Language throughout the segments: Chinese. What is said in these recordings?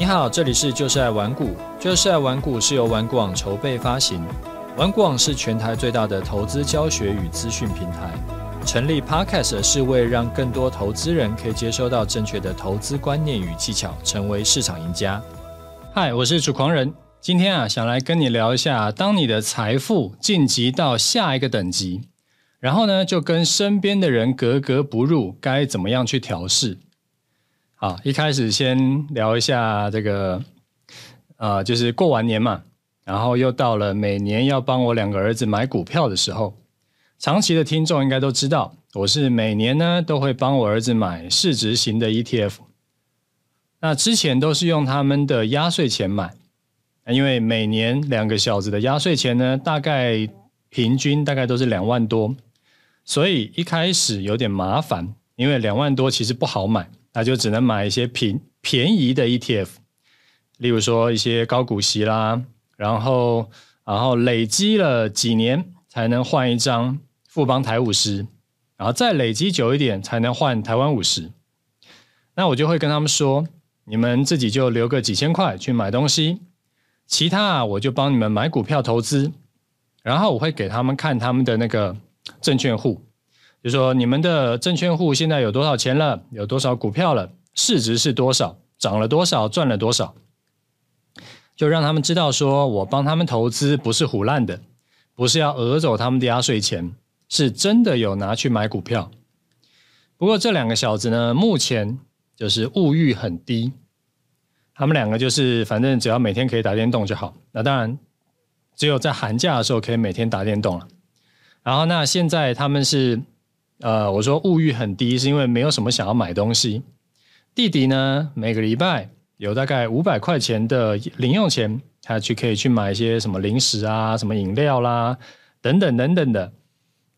你好，这里是就是爱玩股，就是爱玩股是由玩股网筹备发行，玩股网是全台最大的投资教学与资讯平台。成立 Podcast 是为让更多投资人可以接收到正确的投资观念与技巧，成为市场赢家。嗨，我是主狂人，今天啊，想来跟你聊一下，当你的财富晋级到下一个等级，然后呢，就跟身边的人格格不入，该怎么样去调试？好，一开始先聊一下这个，呃，就是过完年嘛，然后又到了每年要帮我两个儿子买股票的时候。长期的听众应该都知道，我是每年呢都会帮我儿子买市值型的 ETF。那之前都是用他们的压岁钱买，因为每年两个小子的压岁钱呢，大概平均大概都是两万多，所以一开始有点麻烦，因为两万多其实不好买。那就只能买一些便便宜的 ETF，例如说一些高股息啦，然后然后累积了几年才能换一张富邦台五十，然后再累积久一点才能换台湾五十。那我就会跟他们说，你们自己就留个几千块去买东西，其他啊我就帮你们买股票投资，然后我会给他们看他们的那个证券户。就说你们的证券户现在有多少钱了？有多少股票了？市值是多少？涨了多少？赚了多少？就让他们知道，说我帮他们投资不是唬烂的，不是要讹走他们的压岁钱，是真的有拿去买股票。不过这两个小子呢，目前就是物欲很低，他们两个就是反正只要每天可以打电动就好。那当然，只有在寒假的时候可以每天打电动了。然后那现在他们是。呃，我说物欲很低，是因为没有什么想要买东西。弟弟呢，每个礼拜有大概五百块钱的零用钱，他去可以去买一些什么零食啊、什么饮料啦，等等等等的。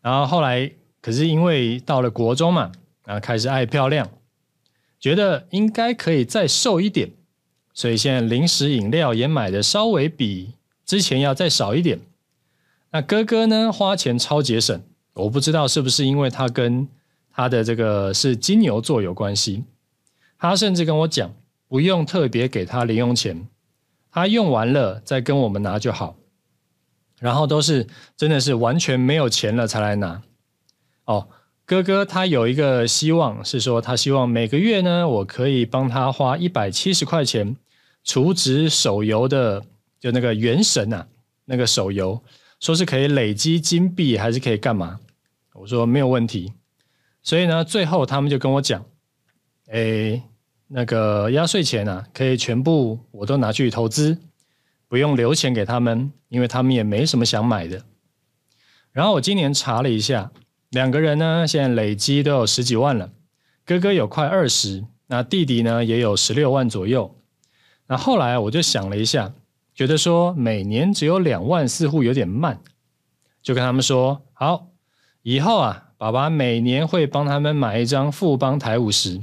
然后后来，可是因为到了国中嘛，然后开始爱漂亮，觉得应该可以再瘦一点，所以现在零食饮料也买的稍微比之前要再少一点。那哥哥呢，花钱超节省。我不知道是不是因为他跟他的这个是金牛座有关系，他甚至跟我讲，不用特别给他零用钱，他用完了再跟我们拿就好。然后都是真的是完全没有钱了才来拿。哦，哥哥他有一个希望是说，他希望每个月呢，我可以帮他花一百七十块钱储值手游的，就那个原神啊，那个手游。说是可以累积金币，还是可以干嘛？我说没有问题。所以呢，最后他们就跟我讲，哎，那个压岁钱啊，可以全部我都拿去投资，不用留钱给他们，因为他们也没什么想买的。然后我今年查了一下，两个人呢，现在累积都有十几万了，哥哥有快二十，那弟弟呢也有十六万左右。那后来我就想了一下。觉得说每年只有两万似乎有点慢，就跟他们说好，以后啊，爸爸每年会帮他们买一张富邦台五十。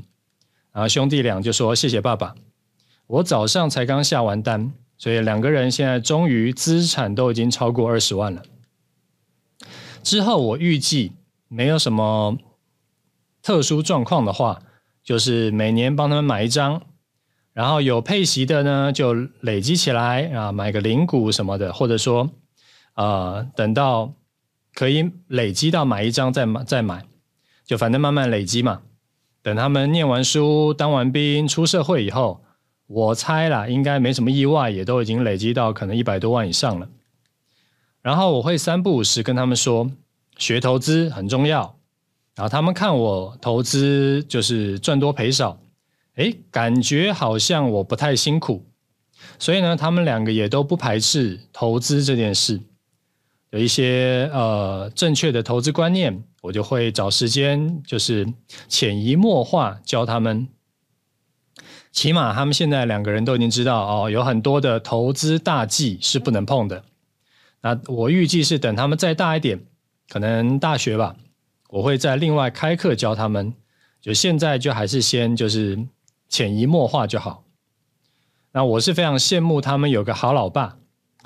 然后兄弟俩就说谢谢爸爸。我早上才刚下完单，所以两个人现在终于资产都已经超过二十万了。之后我预计没有什么特殊状况的话，就是每年帮他们买一张。然后有配息的呢，就累积起来啊，买个零股什么的，或者说，呃，等到可以累积到买一张再买再买，就反正慢慢累积嘛。等他们念完书、当完兵、出社会以后，我猜啦，应该没什么意外，也都已经累积到可能一百多万以上了。然后我会三不五时跟他们说，学投资很重要。然后他们看我投资就是赚多赔少。诶，感觉好像我不太辛苦，所以呢，他们两个也都不排斥投资这件事。有一些呃正确的投资观念，我就会找时间，就是潜移默化教他们。起码他们现在两个人都已经知道哦，有很多的投资大忌是不能碰的。那我预计是等他们再大一点，可能大学吧，我会再另外开课教他们。就现在就还是先就是。潜移默化就好。那我是非常羡慕他们有个好老爸，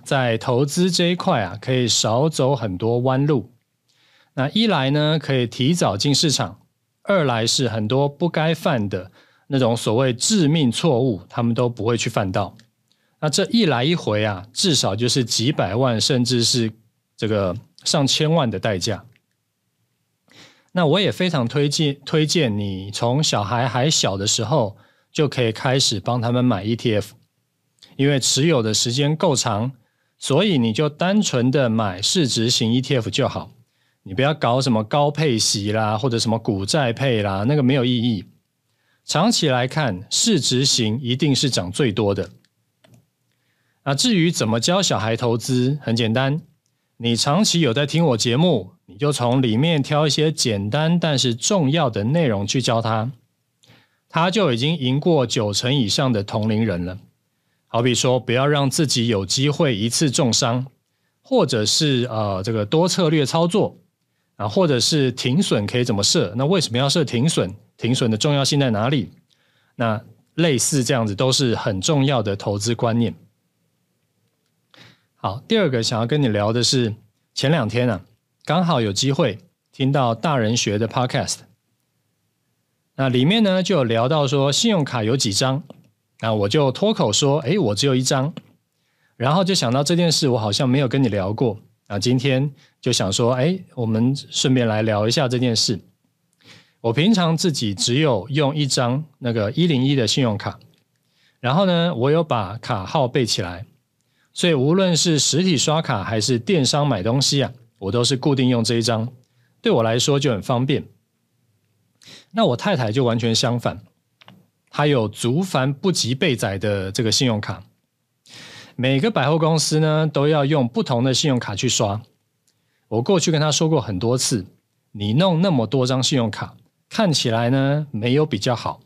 在投资这一块啊，可以少走很多弯路。那一来呢，可以提早进市场；二来是很多不该犯的那种所谓致命错误，他们都不会去犯到。那这一来一回啊，至少就是几百万，甚至是这个上千万的代价。那我也非常推荐推荐你从小孩还小的时候就可以开始帮他们买 ETF，因为持有的时间够长，所以你就单纯的买市值型 ETF 就好，你不要搞什么高配息啦，或者什么股债配啦，那个没有意义。长期来看，市值型一定是涨最多的。那至于怎么教小孩投资，很简单，你长期有在听我节目。你就从里面挑一些简单但是重要的内容去教他，他就已经赢过九成以上的同龄人了。好比说，不要让自己有机会一次重伤，或者是呃这个多策略操作啊，或者是停损可以怎么设？那为什么要设停损？停损的重要性在哪里？那类似这样子都是很重要的投资观念。好，第二个想要跟你聊的是前两天啊。刚好有机会听到大人学的 Podcast，那里面呢就有聊到说信用卡有几张，那我就脱口说，哎，我只有一张，然后就想到这件事，我好像没有跟你聊过，那今天就想说，哎，我们顺便来聊一下这件事。我平常自己只有用一张那个一零一的信用卡，然后呢，我有把卡号背起来，所以无论是实体刷卡还是电商买东西啊。我都是固定用这一张，对我来说就很方便。那我太太就完全相反，她有足繁不及备载的这个信用卡，每个百货公司呢都要用不同的信用卡去刷。我过去跟她说过很多次，你弄那么多张信用卡，看起来呢没有比较好。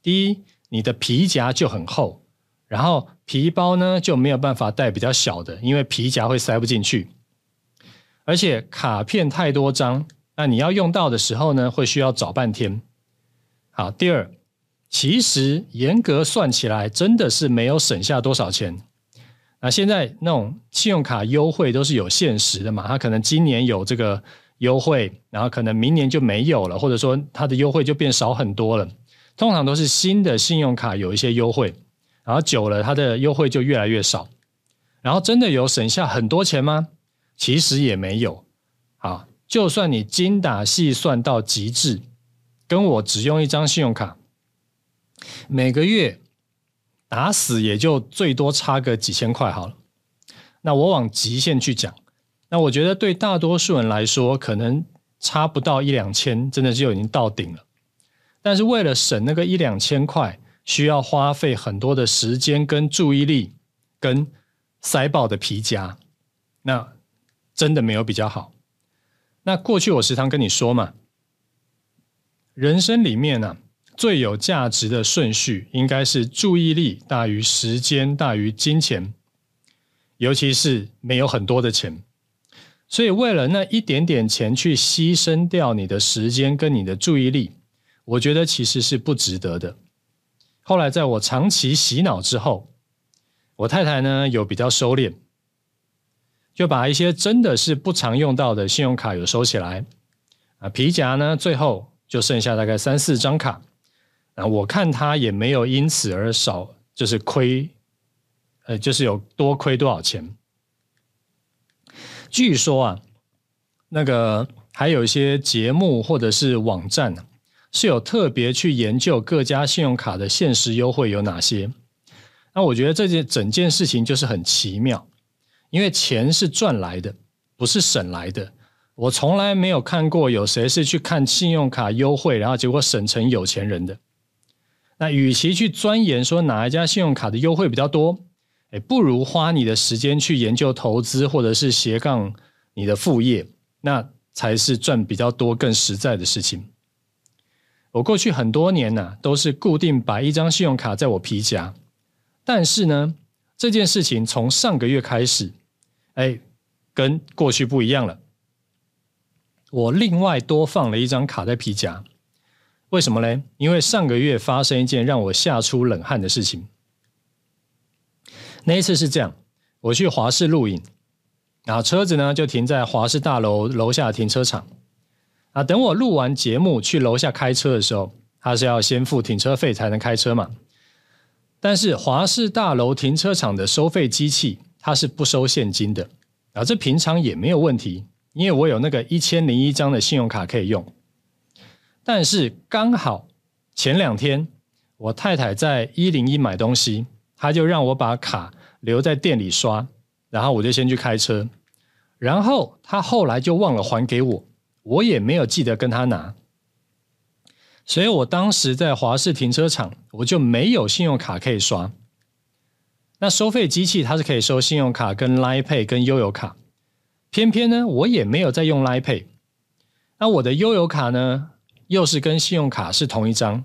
第一，你的皮夹就很厚，然后皮包呢就没有办法带比较小的，因为皮夹会塞不进去。而且卡片太多张，那你要用到的时候呢，会需要找半天。好，第二，其实严格算起来，真的是没有省下多少钱。那现在那种信用卡优惠都是有限时的嘛，它可能今年有这个优惠，然后可能明年就没有了，或者说它的优惠就变少很多了。通常都是新的信用卡有一些优惠，然后久了它的优惠就越来越少。然后真的有省下很多钱吗？其实也没有，啊，就算你精打细算到极致，跟我只用一张信用卡，每个月打死也就最多差个几千块好了。那我往极限去讲，那我觉得对大多数人来说，可能差不到一两千，真的就已经到顶了。但是为了省那个一两千块，需要花费很多的时间跟注意力，跟塞爆的皮夹，那。真的没有比较好。那过去我时常跟你说嘛，人生里面呢、啊，最有价值的顺序应该是注意力大于时间大于金钱，尤其是没有很多的钱。所以为了那一点点钱去牺牲掉你的时间跟你的注意力，我觉得其实是不值得的。后来在我长期洗脑之后，我太太呢有比较收敛。就把一些真的是不常用到的信用卡有收起来，啊，皮夹呢，最后就剩下大概三四张卡，啊，我看他也没有因此而少，就是亏，呃，就是有多亏多少钱。据说啊，那个还有一些节目或者是网站是有特别去研究各家信用卡的限时优惠有哪些。那我觉得这件整件事情就是很奇妙。因为钱是赚来的，不是省来的。我从来没有看过有谁是去看信用卡优惠，然后结果省成有钱人的。那与其去钻研说哪一家信用卡的优惠比较多，哎，不如花你的时间去研究投资或者是斜杠你的副业，那才是赚比较多、更实在的事情。我过去很多年呢，都是固定摆一张信用卡在我皮夹，但是呢，这件事情从上个月开始。哎，跟过去不一样了。我另外多放了一张卡在皮夹，为什么呢？因为上个月发生一件让我吓出冷汗的事情。那一次是这样，我去华视录影，然后车子呢就停在华视大楼楼下停车场。啊，等我录完节目去楼下开车的时候，他是要先付停车费才能开车嘛。但是华视大楼停车场的收费机器，它是不收现金的啊，这平常也没有问题，因为我有那个一千零一张的信用卡可以用。但是刚好前两天我太太在一零一买东西，她就让我把卡留在店里刷，然后我就先去开车，然后她后来就忘了还给我，我也没有记得跟她拿。所以我当时在华视停车场，我就没有信用卡可以刷。那收费机器它是可以收信用卡、跟 Line Pay、跟悠游卡，偏偏呢我也没有在用 Line Pay。那我的悠游卡呢，又是跟信用卡是同一张。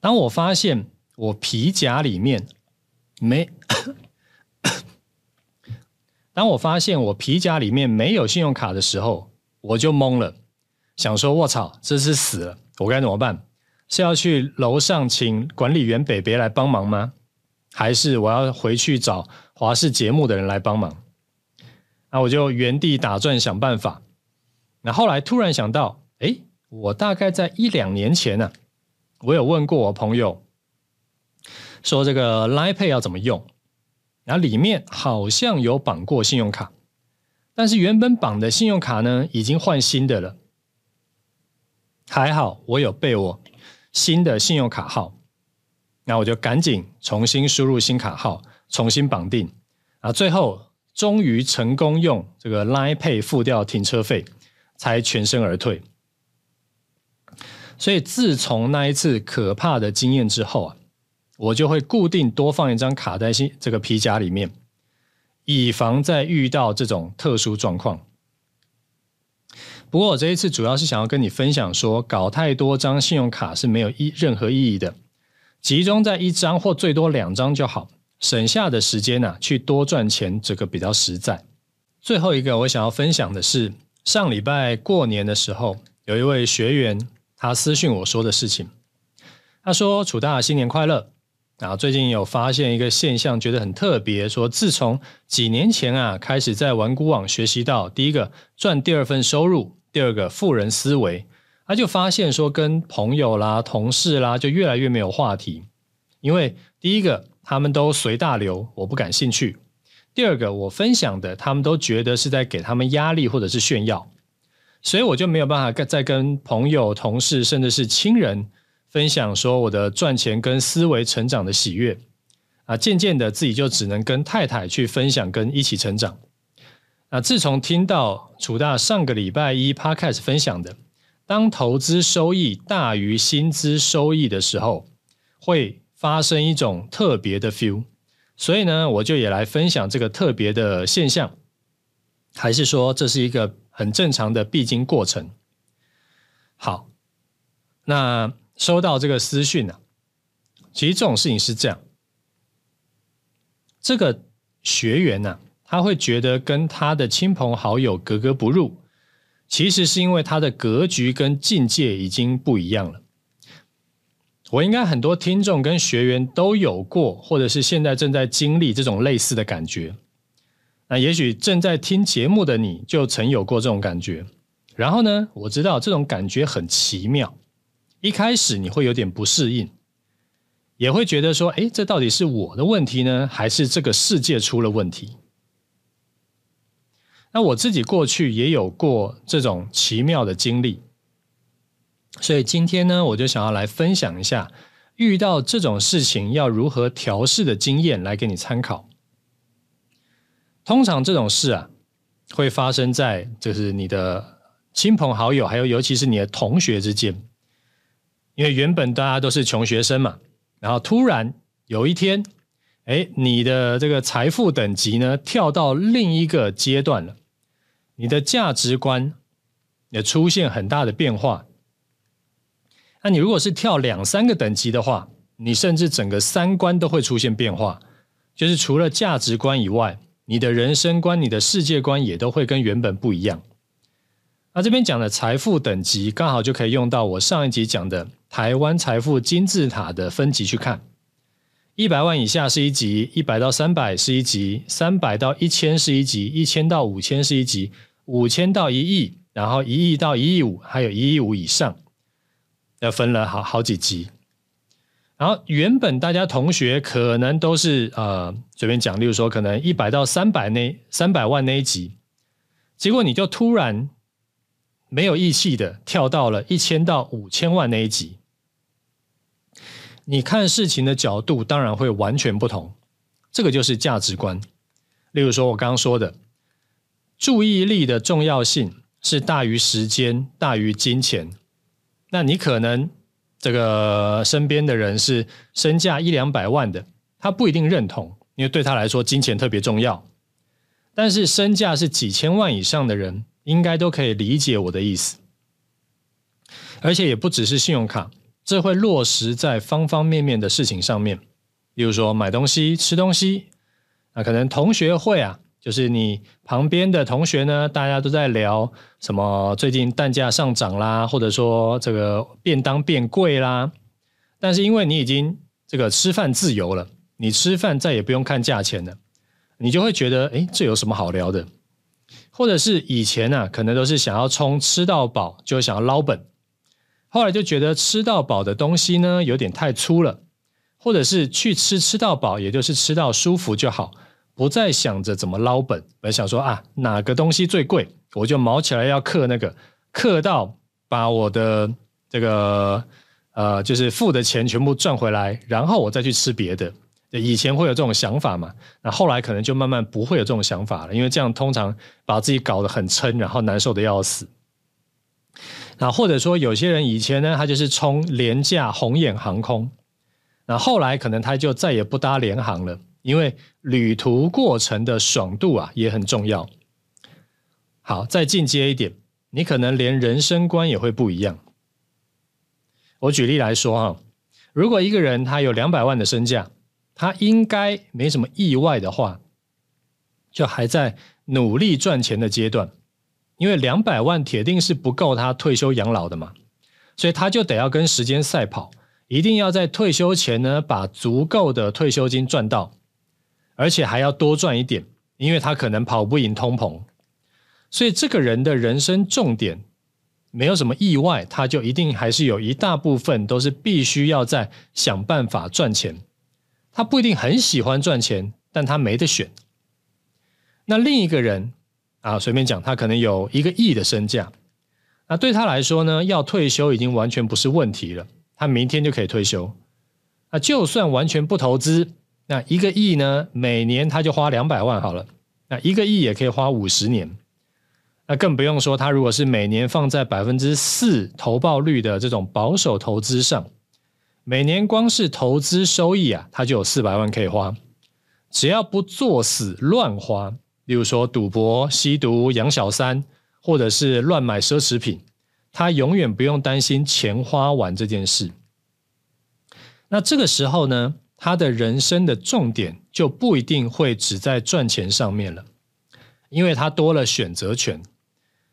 当我发现我皮夹里面没，当我发现我皮夹里面没有信用卡的时候，我就懵了。想说，我操，这是死了，我该怎么办？是要去楼上请管理员北北来帮忙吗？还是我要回去找华视节目的人来帮忙？那我就原地打转想办法。那后来突然想到，诶，我大概在一两年前呢、我有问过我朋友，说这个 Line Pay 要怎么用？然后里面好像有绑过信用卡，但是原本绑的信用卡呢，已经换新的了。还好我有备我新的信用卡号，那我就赶紧重新输入新卡号，重新绑定，啊，最后终于成功用这个 Line Pay 付掉停车费，才全身而退。所以自从那一次可怕的经验之后啊，我就会固定多放一张卡在新这个皮夹里面，以防再遇到这种特殊状况。不过我这一次主要是想要跟你分享说，搞太多张信用卡是没有意任何意义的，集中在一张或最多两张就好，省下的时间呢、啊，去多赚钱，这个比较实在。最后一个我想要分享的是，上礼拜过年的时候，有一位学员他私讯我说的事情，他说：“楚大新年快乐。”啊，最近有发现一个现象，觉得很特别。说自从几年前啊，开始在玩股网学习到第一个赚第二份收入，第二个富人思维，他就发现说跟朋友啦、同事啦，就越来越没有话题。因为第一个他们都随大流，我不感兴趣；第二个我分享的，他们都觉得是在给他们压力或者是炫耀，所以我就没有办法再跟朋友、同事甚至是亲人。分享说我的赚钱跟思维成长的喜悦啊，渐渐的自己就只能跟太太去分享跟一起成长。啊，自从听到楚大上个礼拜一 Podcast 分享的，当投资收益大于薪资收益的时候，会发生一种特别的 feel。所以呢，我就也来分享这个特别的现象，还是说这是一个很正常的必经过程？好，那。收到这个私讯呢、其实这种事情是这样，这个学员呢、他会觉得跟他的亲朋好友格格不入，其实是因为他的格局跟境界已经不一样了。我应该很多听众跟学员都有过，或者是现在正在经历这种类似的感觉。那也许正在听节目的你就曾有过这种感觉。然后呢，我知道这种感觉很奇妙。一开始你会有点不适应，也会觉得说：“诶，这到底是我的问题呢，还是这个世界出了问题？”那我自己过去也有过这种奇妙的经历，所以今天呢，我就想要来分享一下遇到这种事情要如何调试的经验，来给你参考。通常这种事啊，会发生在就是你的亲朋好友，还有尤其是你的同学之间。因为原本大家都是穷学生嘛，然后突然有一天，哎，你的这个财富等级呢，跳到另一个阶段了，你的价值观也出现很大的变化。那你如果是跳两三个等级的话，你甚至整个三观都会出现变化，就是除了价值观以外，你的人生观、你的世界观也都会跟原本不一样。那这边讲的财富等级，刚好就可以用到我上一集讲的。台湾财富金字塔的分级去看，一百万以下是一级，一百到三百是一级，三百到一千是一级，一千到五千是一级，五千到一亿，然后一亿到一亿五，还有一亿五以上。要分了好好几级。然后原本大家同学可能都是呃随便讲，例如说可能一百到三百那三百万那一级，结果你就突然没有义气的跳到了一千到五千万那一级，你看事情的角度当然会完全不同，这个就是价值观。例如说我刚刚说的。注意力的重要性是大于时间、大于金钱。那你可能这个身边的人是身价一两百万的，他不一定认同，因为对他来说金钱特别重要。但是身价是几千万以上的人，应该都可以理解我的意思。而且也不只是信用卡，这会落实在方方面面的事情上面。比如说买东西、吃东西，那可能同学会啊。就是你旁边的同学呢，大家都在聊什么？最近蛋价上涨啦，或者说这个便当变贵啦。但是因为你已经这个吃饭自由了，你吃饭再也不用看价钱了，你就会觉得，诶，这有什么好聊的？或者是以前啊，可能都是想要冲吃到饱，就想要捞本，后来就觉得吃到饱的东西呢，有点太粗了，或者是去吃吃到饱，也就是吃到舒服就好。不再想着怎么捞本，而想说啊，哪个东西最贵，我就卯起来要克那个，克到把我的这个呃，就是付的钱全部赚回来，然后我再去吃别的。以前会有这种想法嘛，那后来可能就慢慢不会有这种想法了，因为这样通常把自己搞得很撑，然后难受的要死。那或者说有些人以前呢，他就是冲廉价红眼航空，那后来可能他就再也不搭廉航了。因为旅途过程的爽度啊也很重要。好，再进阶一点，你可能连人生观也会不一样。我举例来说哈，如果一个人他有两百万的身价，他应该没什么意外的话，就还在努力赚钱的阶段，因为两百万铁定是不够他退休养老的嘛，所以他就得要跟时间赛跑，一定要在退休前呢把足够的退休金赚到。而且还要多赚一点，因为他可能跑不赢通膨，所以这个人的人生重点没有什么意外，他就一定还是有一大部分都是必须要在想办法赚钱。他不一定很喜欢赚钱，但他没得选。那另一个人啊，随便讲，他可能有一个亿的身价，那对他来说呢，要退休已经完全不是问题了，他明天就可以退休。那就算完全不投资。那一个亿呢？每年他就花两百万好了。那一个亿也可以花五十年。那更不用说，他如果是每年放在百分之四投报率的这种保守投资上，每年光是投资收益啊，他就有四百万可以花。只要不作死乱花，例如说赌博、吸毒、养小三，或者是乱买奢侈品，他永远不用担心钱花完这件事。那这个时候呢？他的人生的重点就不一定会只在赚钱上面了，因为他多了选择权。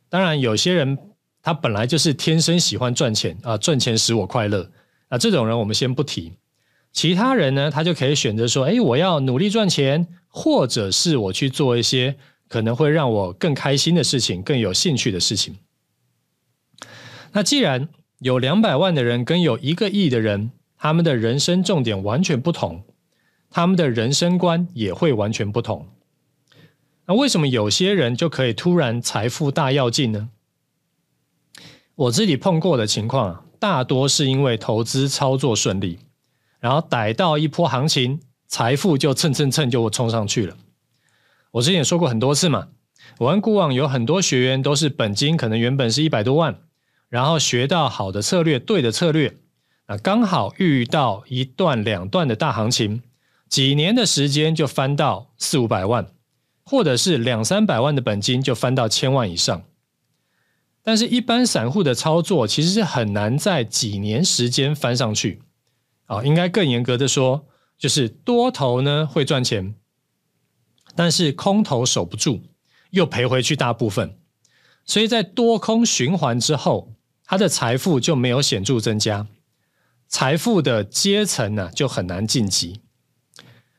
当然，有些人他本来就是天生喜欢赚钱啊，赚钱使我快乐啊，这种人我们先不提。其他人呢，他就可以选择说：“哎，我要努力赚钱，或者是我去做一些可能会让我更开心的事情，更有兴趣的事情。”那既然有两百万的人跟有一个亿的人，他们的人生重点完全不同，他们的人生观也会完全不同。那为什么有些人就可以突然财富大跃进呢？我自己碰过的情况啊，大多是因为投资操作顺利，然后逮到一波行情，财富就蹭蹭蹭就冲上去了。我之前也说过很多次嘛，我玩股网有很多学员都是本金可能原本是一百多万，然后学到好的策略，对的策略。那刚好遇到一段两段的大行情，几年的时间就翻到四五百万，或者是两三百万的本金就翻到千万以上。但是，一般散户的操作其实是很难在几年时间翻上去。啊，应该更严格的说，就是多头呢会赚钱，但是空头守不住，又赔回去大部分。所以在多空循环之后，他的财富就没有显著增加。财富的阶层呢，就很难晋级。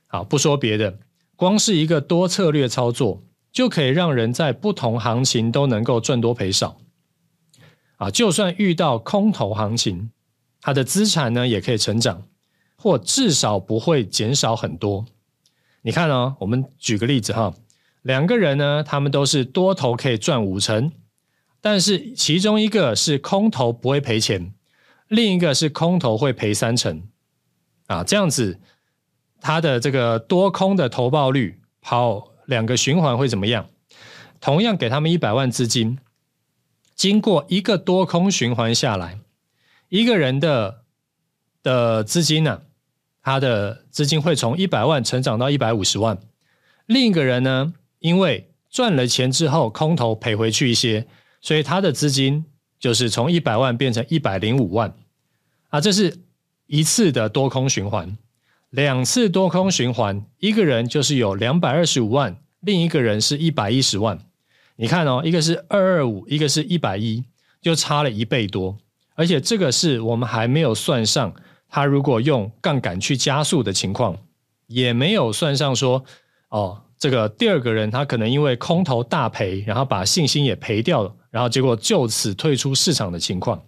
好，不说别的，光是一个多策略操作，就可以让人在不同行情都能够赚多赔少。啊，就算遇到空头行情，他的资产呢也可以成长，或至少不会减少很多。你看哦，我们举个例子哈，两个人呢，他们都是多头可以赚五成，但是其中一个是空头不会赔钱，另一个是空头会赔三成啊，这样子，他的这个多空的投报率跑两个循环会怎么样？同样给他们一百万资金。经过一个多空循环下来，一个人的的资金呢、他的资金会从一百万成长到一百五十万。另一个人呢，因为赚了钱之后空头赔回去一些，所以他的资金就是从一百万变成一百零五万。啊，这是一次的多空循环，两次多空循环，一个人就是有两百二十五万，另一个人是一百一十万。你看哦，一个是二二五，一个是一百一，就差了一倍多。而且这个是我们还没有算上他如果用杠杆去加速的情况，也没有算上说哦，这个第二个人他可能因为空头大赔，然后把信心也赔掉了，然后结果就此退出市场的情况。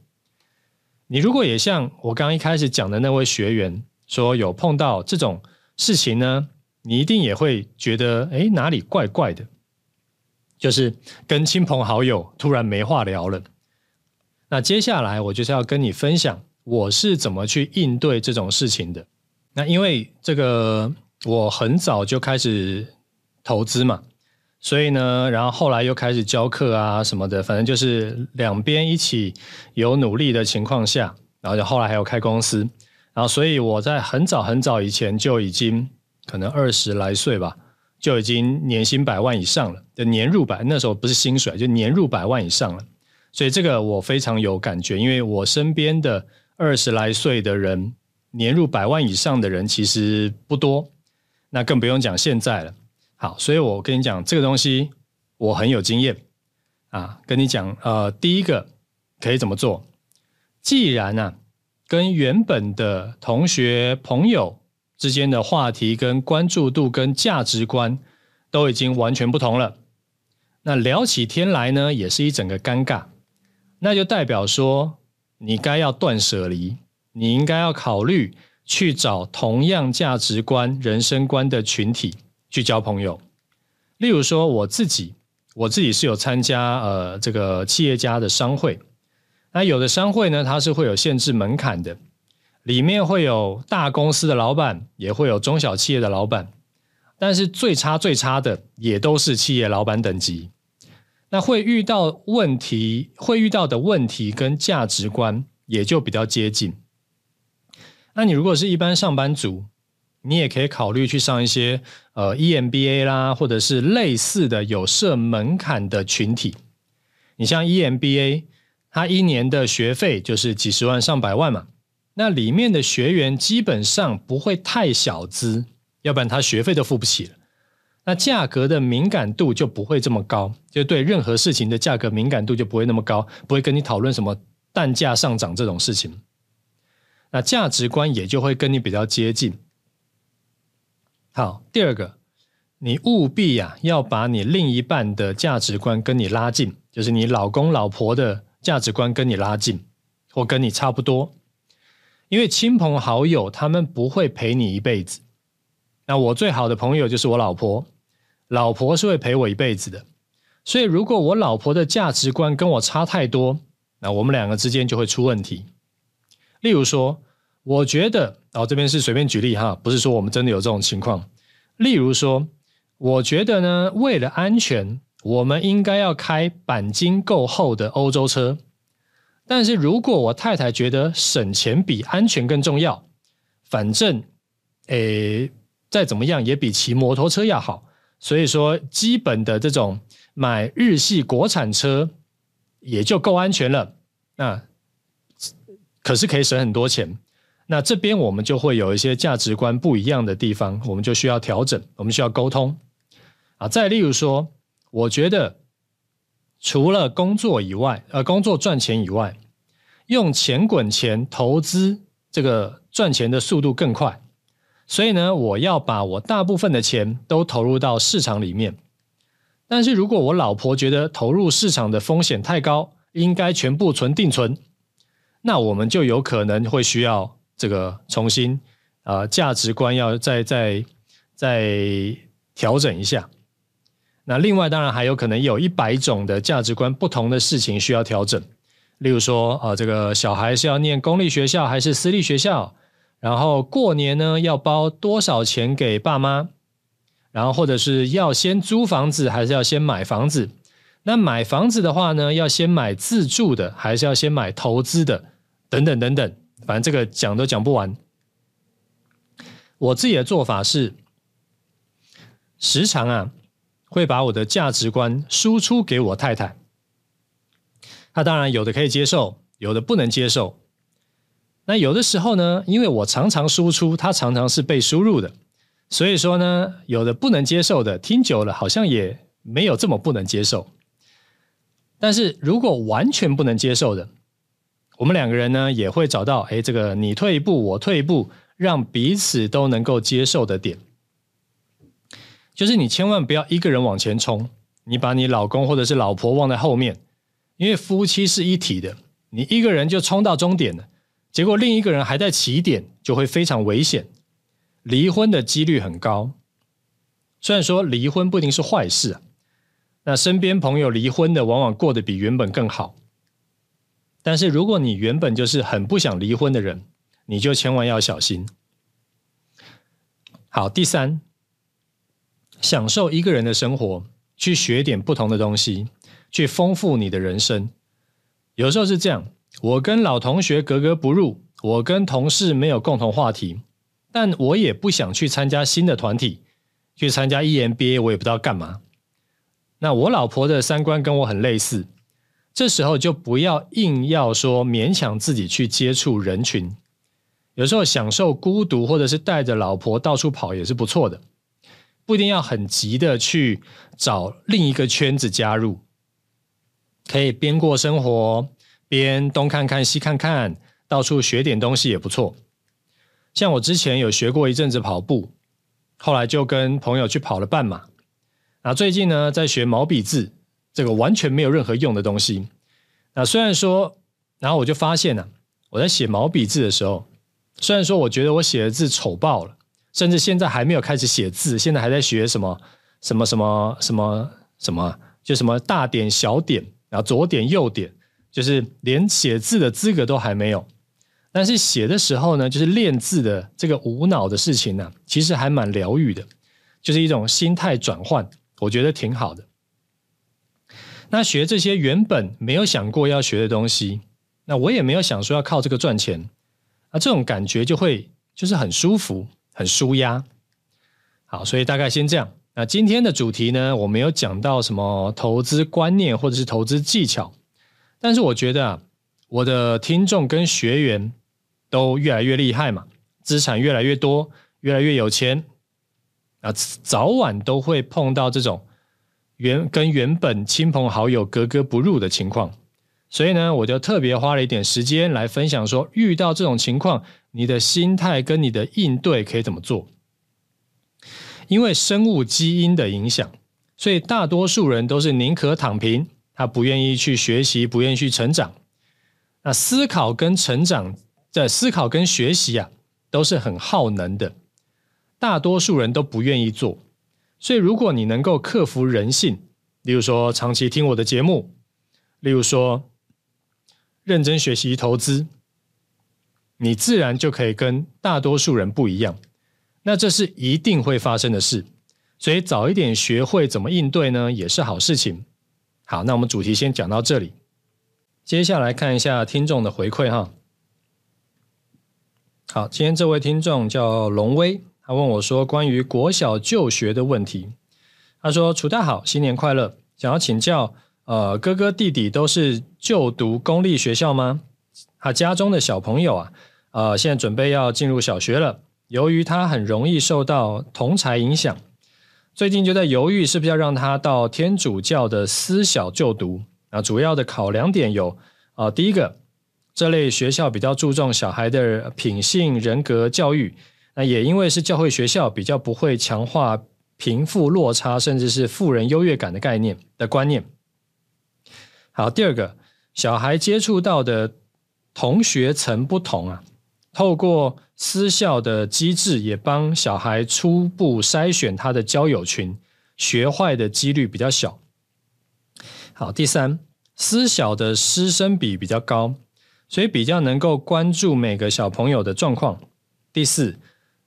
你如果也像我刚一开始讲的那位学员说有碰到这种事情呢，你一定也会觉得哎，哪里怪怪的。就是跟亲朋好友突然没话聊了。那接下来我就是要跟你分享我是怎么去应对这种事情的。那因为这个我很早就开始投资嘛，所以呢，然后后来又开始教课啊什么的，反正就是两边一起有努力的情况下，然后就后来还有开公司，然后所以我在很早很早以前就已经可能二十来岁吧。就已经年薪百万以上了，就年入百，那时候不是薪水，就年入百万以上了。所以这个我非常有感觉，因为我身边的二十来岁的人，年入百万以上的人其实不多，那更不用讲现在了。好，所以我跟你讲这个东西，我很有经验啊。跟你讲，呃，第一个可以怎么做？既然呢、啊，跟原本的同学朋友。之间的话题跟关注度跟价值观都已经完全不同了，那聊起天来呢，也是一整个尴尬，那就代表说你该要断舍离，你应该要考虑去找同样价值观、人生观的群体去交朋友。例如说我自己，我自己是有参加呃这个企业家的商会，那有的商会呢，它是会有限制门槛的。里面会有大公司的老板，也会有中小企业的老板，但是最差最差的也都是企业老板等级。那会遇到问题，会遇到的问题跟价值观也就比较接近。那你如果是一般上班族，你也可以考虑去上一些呃 EMBA 啦，或者是类似的有设门槛的群体。你像 EMBA，它一年的学费就是几十万上百万嘛。那里面的学员基本上不会太小资，要不然他学费都付不起了。那价格的敏感度就不会这么高，就对任何事情的价格敏感度就不会那么高，不会跟你讨论什么蛋价上涨这种事情。那价值观也就会跟你比较接近。好，第二个，你务必呀、要把你另一半的价值观跟你拉近，就是你老公老婆的价值观跟你拉近，或跟你差不多。因为亲朋好友他们不会陪你一辈子，那我最好的朋友就是我老婆，老婆是会陪我一辈子的。所以如果我老婆的价值观跟我差太多，那我们两个之间就会出问题。例如说，我觉得，哦，这边是随便举例哈，不是说我们真的有这种情况。例如说，我觉得呢，为了安全，我们应该要开钣金够厚的欧洲车。但是如果我太太觉得省钱比安全更重要，反正，诶，再怎么样也比骑摩托车要好，所以说基本的这种买日系国产车也就够安全了。那可是可以省很多钱。那这边我们就会有一些价值观不一样的地方，我们就需要调整，我们需要沟通。啊，再例如说，我觉得。除了工作以外，呃，工作赚钱以外，用钱滚钱投资，这个赚钱的速度更快。所以呢，我要把我大部分的钱都投入到市场里面。但是如果我老婆觉得投入市场的风险太高，应该全部存定存，那我们就有可能会需要这个重新啊、价值观要再再再调整一下。那另外当然还有可能有一百种的价值观不同的事情需要调整，例如说啊、这个小孩是要念公立学校还是私立学校，然后过年呢要包多少钱给爸妈，然后或者是要先租房子还是要先买房子。那买房子的话呢，要先买自住的，还是要先买投资的？等等等等，反正这个讲都讲不完。我自己的做法是，时常啊，会把我的价值观输出给我太太。她当然有的可以接受，有的不能接受。那有的时候呢，因为我常常输出，她常常是被输入的，所以说呢，有的不能接受的，听久了好像也没有这么不能接受。但是如果完全不能接受的，我们两个人呢也会找到，哎，这个你退一步，我退一步，让彼此都能够接受的点。就是你千万不要一个人往前冲，你把你老公或者是老婆忘在后面，因为夫妻是一体的，你一个人就冲到终点了，结果另一个人还在起点，就会非常危险，离婚的几率很高。虽然说离婚不一定是坏事啊。那身边朋友离婚的，往往过得比原本更好。但是如果你原本就是很不想离婚的人，你就千万要小心。好，第三，享受一个人的生活，去学点不同的东西，去丰富你的人生。有时候是这样，我跟老同学格格不入，我跟同事没有共同话题，但我也不想去参加新的团体，去参加 EMBA，我也不知道干嘛。那我老婆的三观跟我很类似，这时候就不要硬要说勉强自己去接触人群，有时候享受孤独，或者是带着老婆到处跑也是不错的，不一定要很急的去找另一个圈子加入，可以边过生活边东看看西看看，到处学点东西也不错。像我之前有学过一阵子跑步，后来就跟朋友去跑了半马。那最近呢，在学毛笔字，这个完全没有任何用的东西。那虽然说，然后我就发现呢、啊，我在写毛笔字的时候，虽然说我觉得我写的字丑爆了，甚至现在还没有开始写字，现在还在学什么什么什么什么什么，就什么大点小点，然后左点右点，就是连写字的资格都还没有。但是写的时候呢，就是练字的这个无脑的事情呢、其实还蛮疗愈的，就是一种心态转换。我觉得挺好的。那学这些原本没有想过要学的东西，那我也没有想说要靠这个赚钱，啊，这种感觉就会就是很舒服、很舒压。好，所以大概先这样。那今天的主题呢，我没有讲到什么投资观念或者是投资技巧，但是我觉得啊，我的听众跟学员都越来越厉害嘛，资产越来越多，越来越有钱。啊，早晚都会碰到这种原跟原本亲朋好友格格不入的情况，所以呢，我就特别花了一点时间来分享说，遇到这种情况，你的心态跟你的应对可以怎么做？因为生物基因的影响，所以大多数人都是宁可躺平，他不愿意去学习，不愿意去成长。那思考跟成长，在思考跟学习啊，都是很耗能的。大多数人都不愿意做，所以如果你能够克服人性，例如说长期听我的节目，例如说认真学习投资，你自然就可以跟大多数人不一样。那这是一定会发生的事，所以早一点学会怎么应对呢，也是好事情。好，那我们主题先讲到这里，接下来看一下听众的回馈哈。好，今天这位听众叫龙威。他问我说：“关于国小就学的问题，他说：‘楚大好，新年快乐！想要请教，呃，哥哥弟弟都是就读公立学校吗？他家中的小朋友啊，呃，现在准备要进入小学了。由于他很容易受到同侪影响，最近就在犹豫是不是要让他到天主教的私小就读。啊，主要的考量点有，啊、呃，第一个，这类学校比较注重小孩的品性人格教育。”那也因为是教会学校，比较不会强化贫富落差，甚至是富人优越感的概念的观念。好，第二个，小孩接触到的同学层不同啊，透过私校的机制，也帮小孩初步筛选他的交友群，学坏的几率比较小。好，第三，私小的师生比比较高，所以比较能够关注每个小朋友的状况。第四，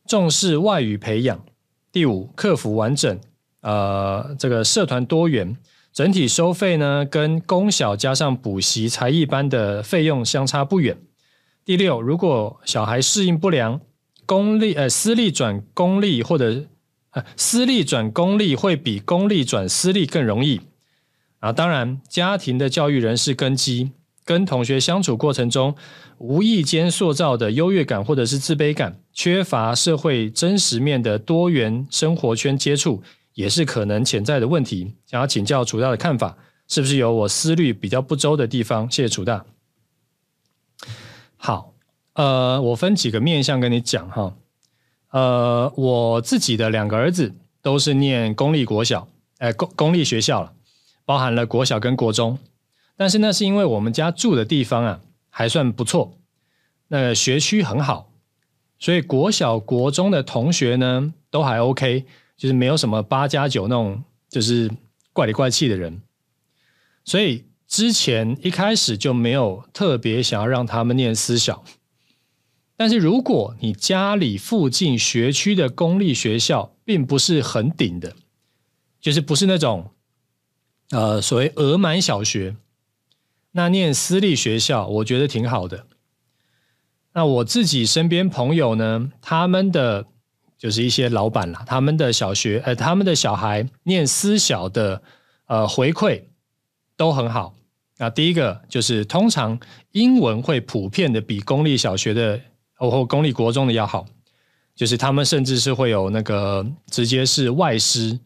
重视外语培养。第五，课服完整，呃，这个社团多元，整体收费呢，跟公小加上补习才艺班的费用相差不远。第六，如果小孩适应不良，公立呃私立转公立或者呃私立转公立会比公立转私立更容易。啊，当然，家庭的教育仍是根基，跟同学相处过程中无意间塑造的优越感或者是自卑感，缺乏社会真实面的多元生活圈接触，也是可能潜在的问题。想要请教楚大的看法，是不是有我思虑比较不周的地方？谢谢楚大。好，呃，我分几个面向跟你讲哈。呃，我自己的两个儿子都是念公立国小，呃，公公立学校了，包含了国小跟国中。但是那是因为我们家住的地方啊还算不错，那学区很好，所以国小国中的同学呢都还 OK，就是没有什么八加九那种就是怪里怪气的人，所以。之前一开始就没有特别想要让他们念私小，但是如果你家里附近学区的公立学校并不是很顶的，就是不是那种呃所谓额满小学，那念私立学校我觉得挺好的。那我自己身边朋友呢，他们的就是一些老板啦，他们的小学呃他们的小孩念私小的呃回馈都很好。那第一个就是，通常英文会普遍的比公立小学的或公立国中的要好，就是他们甚至是会有那个直接是外师，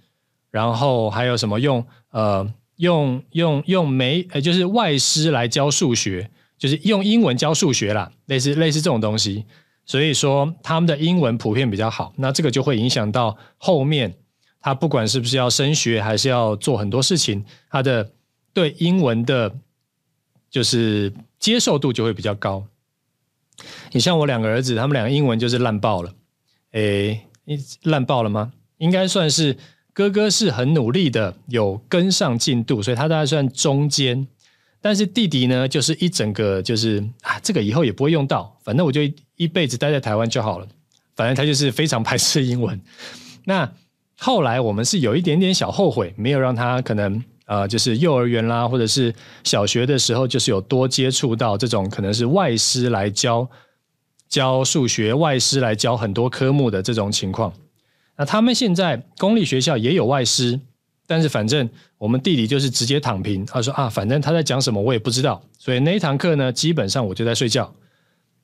然后还有什么用呃用用用没呃就是外师来教数学，就是用英文教数学啦，类似类似这种东西，所以说他们的英文普遍比较好，那这个就会影响到后面他不管是不是要升学还是要做很多事情，他的对英文的。就是接受度就会比较高。你像我两个儿子，他们两个英文就是烂爆了。诶，烂爆了吗？应该算是哥哥是很努力的，有跟上进度，所以他大概算中间。但是弟弟呢，就是一整个就是啊，这个以后也不会用到，反正我就一辈子待在台湾就好了。反正他就是非常排斥英文。那后来我们是有一点点小后悔，没有让他可能。呃，就是幼儿园啦，或者是小学的时候，就是有多接触到这种可能是外师来教教数学，外师来教很多科目的这种情况。那他们现在公立学校也有外师，但是反正我们弟弟就是直接躺平，他说啊，反正他在讲什么我也不知道，所以那一堂课呢，基本上我就在睡觉。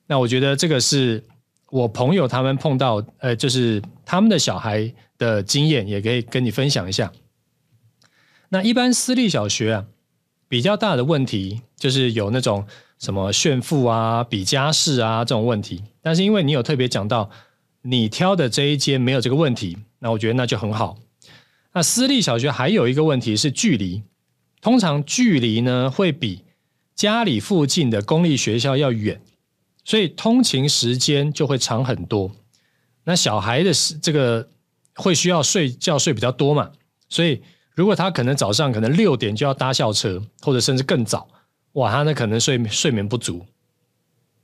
那我觉得这个是我朋友他们碰到，呃，就是他们的小孩的经验，也可以跟你分享一下。那一般私立小学啊，比较大的问题就是有那种什么炫富啊、比家世啊这种问题。但是因为你有特别讲到，你挑的这一间没有这个问题，那我觉得那就很好。那私立小学还有一个问题是距离，通常距离呢会比家里附近的公立学校要远，所以通勤时间就会长很多。那小孩的这个会需要睡觉睡比较多嘛，所以。如果他可能早上可能六点就要搭校车，或者甚至更早，哇，他那可能睡睡眠不足。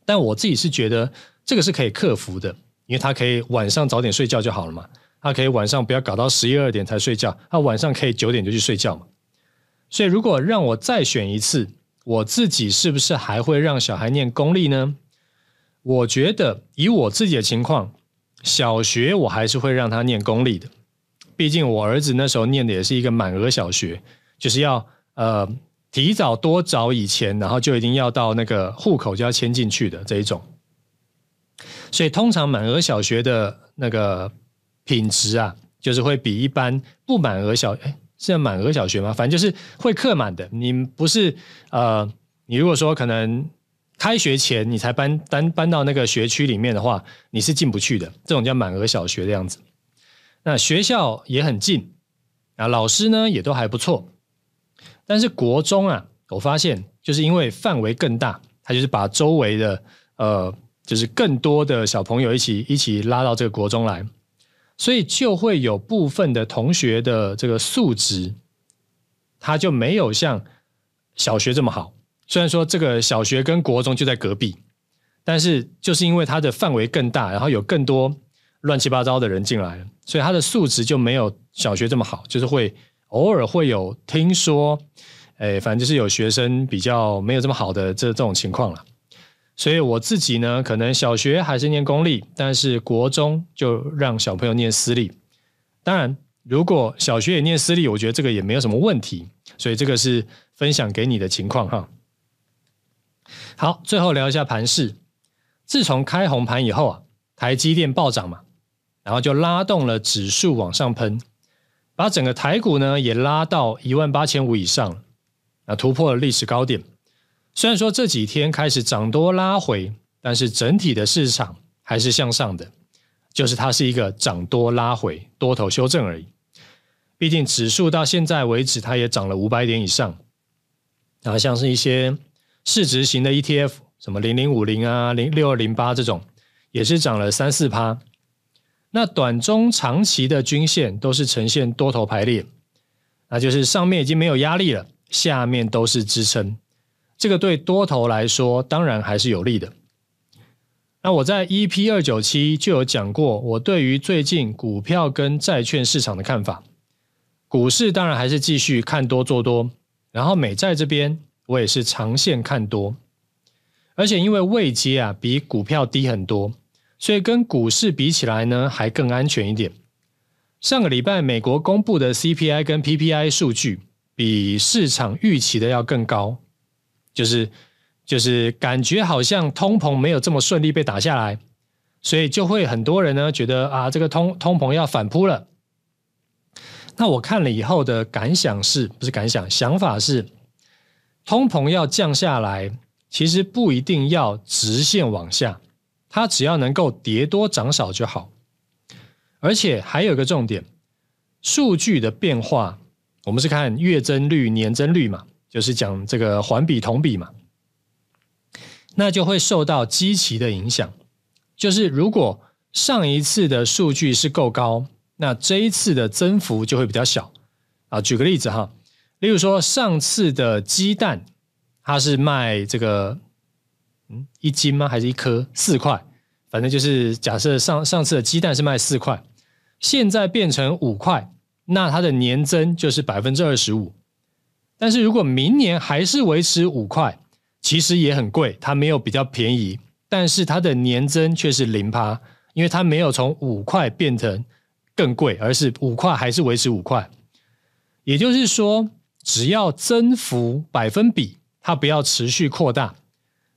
但我自己是觉得这个是可以克服的，因为他可以晚上早点睡觉就好了嘛。他可以晚上不要搞到十一二点才睡觉，他晚上可以九点就去睡觉嘛。所以如果让我再选一次，我自己是不是还会让小孩念公立呢？我觉得以我自己的情况，小学我还是会让他念公立的。毕竟我儿子那时候念的也是一个满额小学，就是要呃提早多早以前，然后就一定要到那个户口就要迁进去的这一种，所以通常满额小学的那个品质啊，就是会比一般不满额小哎是要满额小学吗？反正就是会客满的。你不是呃，你如果说可能开学前你才搬搬搬到那个学区里面的话，你是进不去的。这种叫满额小学的样子。那学校也很近，啊，老师呢也都还不错，但是国中啊，我发现就是因为范围更大，它就是把周围的呃，就是更多的小朋友一起一起拉到这个国中来，所以就会有部分的同学的这个素质，他就没有像小学这么好。虽然说这个小学跟国中就在隔壁，但是就是因为它的范围更大，然后有更多乱七八糟的人进来了，所以他的素质就没有小学这么好，就是会偶尔会有听说。哎，反正就是有学生比较没有这么好的这这种情况了，所以我自己呢，可能小学还是念公立，但是国中就让小朋友念私立。当然，如果小学也念私立，我觉得这个也没有什么问题。所以这个是分享给你的情况哈。好，最后聊一下盘势。自从开红盘以后啊，台积电暴涨嘛，然后就拉动了指数往上喷，把整个台股呢也拉到一万八千五以上。那突破了历史高点，虽然说这几天开始涨多拉回，但是整体的市场还是向上的，就是它是一个涨多拉回多头修正而已。毕竟指数到现在为止，它也涨了五百点以上。然后像是一些市值型的 ETF，什么零零五零啊、零六二零八这种，也是涨了三四趴。那短中长期的均线都是呈现多头排列，那就是上面已经没有压力了。下面都是支撑，这个对多头来说当然还是有利的。那我在 EP 二九七就有讲过，我对于最近股票跟债券市场的看法。股市当然还是继续看多做多，然后美债这边我也是长线看多，而且因为位阶啊比股票低很多，所以跟股市比起来呢还更安全一点。上个礼拜美国公布的 CPI 跟 PPI 数据。比市场预期的要更高，就是就是感觉好像通膨没有这么顺利被打下来，所以就会很多人呢觉得啊，这个通通膨要反扑了。那我看了以后的感想是，不是感想，想法是，通膨要降下来，其实不一定要直线往下，它只要能够跌多涨少就好。而且还有一个重点，数据的变化。我们是看月增率、年增率嘛，就是讲这个环比、同比嘛，那就会受到基期的影响。就是如果上一次的数据是够高，那这一次的增幅就会比较小啊。举个例子哈，例如说上次的鸡蛋，它是卖这个嗯一斤吗？还是一颗四块？反正就是假设上上次的鸡蛋是卖四块，现在变成五块。那它的年增就是百分之二十五，但是如果明年还是维持五块，其实也很贵，它没有比较便宜，但是它的年增却是零趴，因为它没有从五块变成更贵，而是五块还是维持五块。也就是说，只要增幅百分比它不要持续扩大，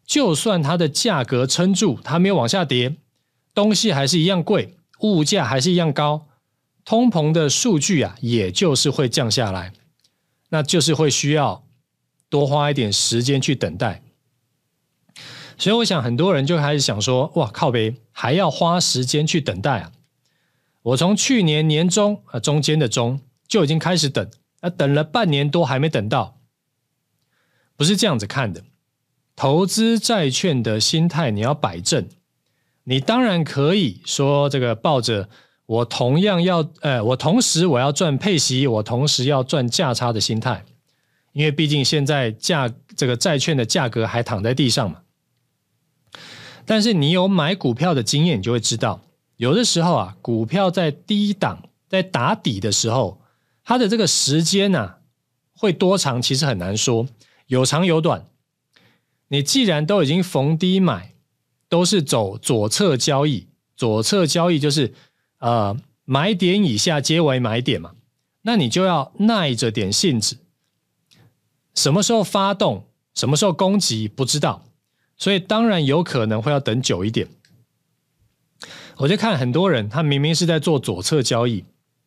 就算它的价格撑住，它没有往下跌，东西还是一样贵，物价还是一样高。通膨的数据啊，也就是会降下来，那就是会需要多花一点时间去等待。所以我想很多人就开始想说：“哇，靠呗还要花时间去等待啊！”我从去年年中啊，中间的中就已经开始等，啊，等了半年多还没等到，不是这样子看的。投资债券的心态你要摆正，你当然可以说这个抱着。我同样要，呃，我同时我要赚配息，我同时要赚价差的心态，因为毕竟现在价这个债券的价格还躺在地上嘛。但是你有买股票的经验，你就会知道，有的时候啊，股票在低档在打底的时候，它的这个时间呢，会多长，其实很难说，有长有短。你既然都已经逢低买，都是走左侧交易，左侧交易就是。呃，买点以下皆为买点嘛，那你就要耐着点性子，什么时候发动，什么时候攻击不知道，所以当然有可能会要等久一点。我就看很多人，他明明是在做左侧交易，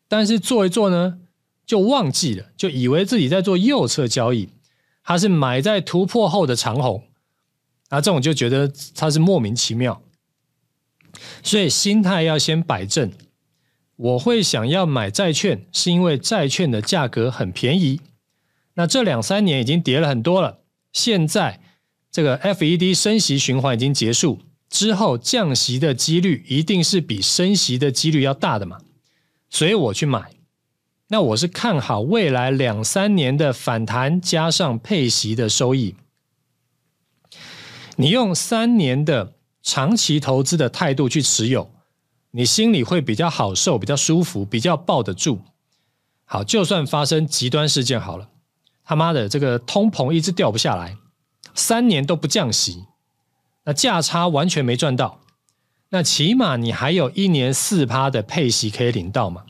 但是做一做呢，就忘记了，就以为自己在做右侧交易，他是买在突破后的长红，啊，这种就觉得他是莫名其妙。所以心态要先摆正。我会想要买债券，是因为债券的价格很便宜。那这两三年已经跌了很多了，现在这个 FED 升息循环已经结束之后，降息的几率一定是比升息的几率要大的嘛，所以我去买。那我是看好未来两三年的反弹加上配息的收益。你用三年的长期投资的态度去持有，你心里会比较好受，比较舒服，比较抱得住。好，就算发生极端事件好了，他妈的这个通膨一直掉不下来，三年都不降息，那价差完全没赚到，那起码你还有一年四趴的配息可以领到嘛。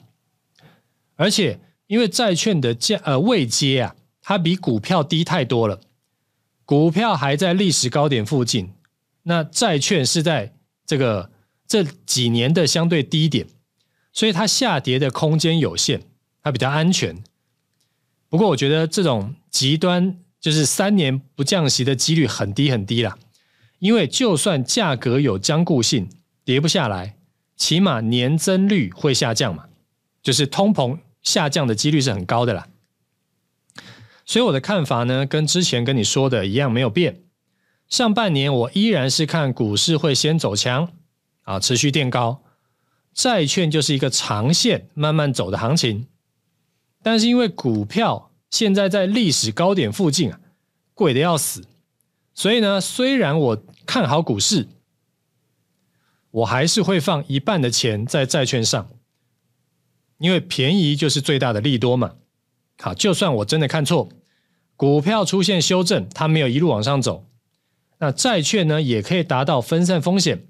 而且因为债券的价呃位阶啊，它比股票低太多了，股票还在历史高点附近，那债券是在这个这几年的相对低点，所以它下跌的空间有限，它比较安全。不过我觉得这种极端就是三年不降息的几率很低很低啦，因为就算价格有僵固性，跌不下来，起码年增率会下降嘛。就是通膨下降的几率是很高的啦，所以我的看法呢，跟之前跟你说的一样没有变。上半年我依然是看股市会先走强啊，持续垫高，债券就是一个长线慢慢走的行情。但是因为股票现在在历史高点附近啊，贵的要死，所以呢，虽然我看好股市，我还是会放一半的钱在债券上。因为便宜就是最大的利多嘛。好，就算我真的看错，股票出现修正，它没有一路往上走，那债券呢也可以达到分散风险，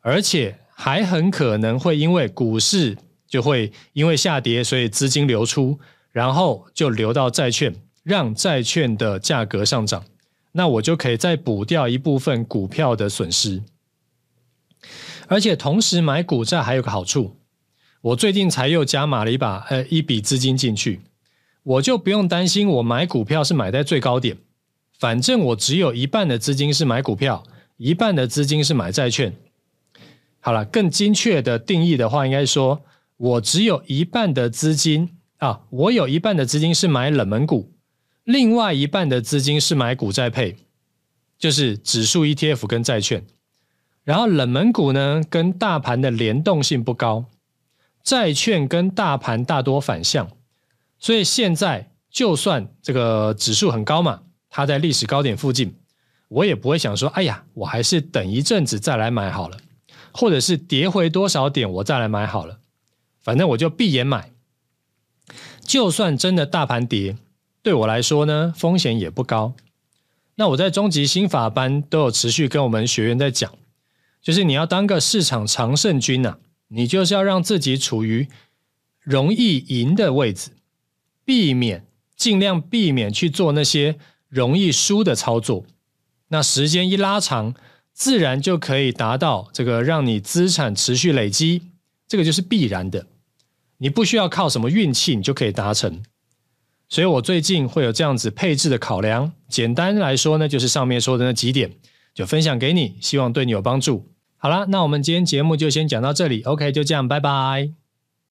而且还很可能会因为股市就会因为下跌，所以资金流出，然后就流到债券，让债券的价格上涨，那我就可以再补掉一部分股票的损失，而且同时买股债还有个好处。我最近才又加码了一把，呃，一笔资金进去，我就不用担心我买股票是买在最高点，反正我只有一半的资金是买股票，一半的资金是买债券。好了，更精确的定义的话，应该说我只有一半的资金啊，我有一半的资金是买冷门股，另外一半的资金是买股债配，就是指数 ETF 跟债券，然后冷门股呢，跟大盘的联动性不高。债券跟大盘大多反向，所以现在就算这个指数很高嘛，它在历史高点附近，我也不会想说，哎呀，我还是等一阵子再来买好了，或者是跌回多少点我再来买好了，反正我就闭眼买。就算真的大盘跌，对我来说呢，风险也不高。那我在终极心法班都有持续跟我们学员在讲，就是你要当个市场常胜军呐、啊。你就是要让自己处于容易赢的位置，避免尽量避免去做那些容易输的操作。那时间一拉长，自然就可以达到这个让你资产持续累积，这个就是必然的。你不需要靠什么运气，你就可以达成。所以我最近会有这样子配置的考量。简单来说呢，就是上面说的那几点，就分享给你，希望对你有帮助。好啦，那我们今天节目就先讲到这里。OK，就这样，拜拜。